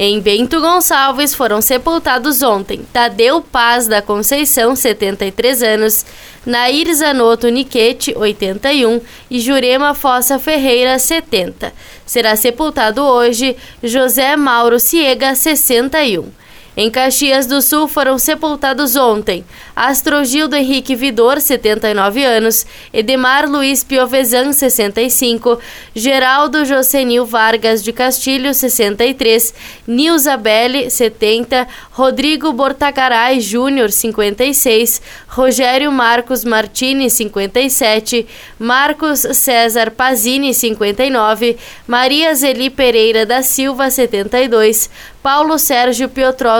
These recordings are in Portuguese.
Em Bento Gonçalves foram sepultados ontem Tadeu Paz da Conceição, 73 anos, Nair Zanotto Niquete, 81 e Jurema Fossa Ferreira, 70. Será sepultado hoje José Mauro Ciega, 61. Em Caxias do Sul foram sepultados ontem Astrogildo Henrique Vidor, 79 anos, Edemar Luiz Piovesan, 65, Geraldo Josenil Vargas de Castilho, 63, Nilza Belli, 70, Rodrigo Bortagaray Júnior, 56, Rogério Marcos Martini, 57, Marcos César Pazini, 59, Maria Zeli Pereira da Silva, 72, Paulo Sérgio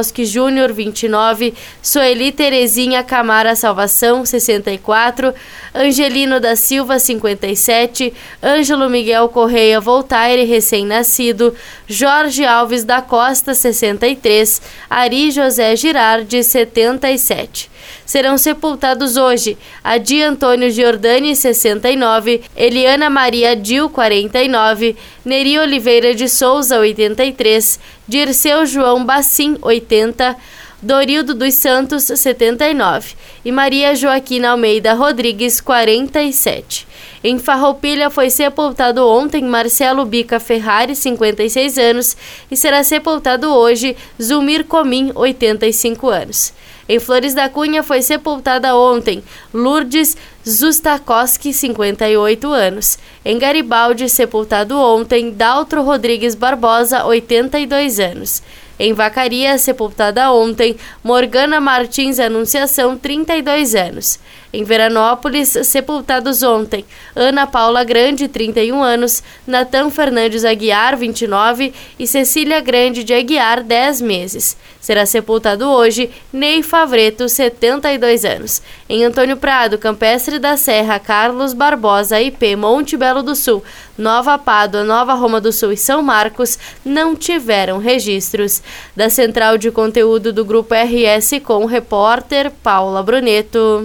Piotrowski Júnior, 29, Soeli Terezinha Camara Salvação, 64, Angelino da Silva, 57, Ângelo Miguel Correia Voltaire, recém-nascido, Jorge Alves da Costa, 63, Ari José Girardi, 77. Serão sepultados hoje. Adi Antônio Giordani, 69, Eliana Maria Dil, 49, Neri Oliveira de Souza, 83, Dirceu João Bacim, 80, Dorildo dos Santos, 79 e Maria Joaquina Almeida Rodrigues, 47. Em Farroupilha foi sepultado ontem Marcelo Bica Ferrari, 56 anos, e será sepultado hoje Zumir Comim, 85 anos. Em Flores da Cunha foi sepultada ontem Lourdes Zustakoski, 58 anos. Em Garibaldi, sepultado ontem Daltro Rodrigues Barbosa, 82 anos. Em Vacaria, sepultada ontem, Morgana Martins Anunciação, 32 anos. Em Veranópolis, sepultados ontem, Ana Paula Grande, 31 anos, Natan Fernandes Aguiar, 29 e Cecília Grande de Aguiar, 10 meses. Será sepultado hoje Ney Favreto, 72 anos. Em Antônio Prado, Campestre da Serra, Carlos Barbosa, IP, Monte Belo do Sul, Nova Pádua, Nova Roma do Sul e São Marcos não tiveram registros. Da central de conteúdo do Grupo RS com o repórter Paula Bruneto.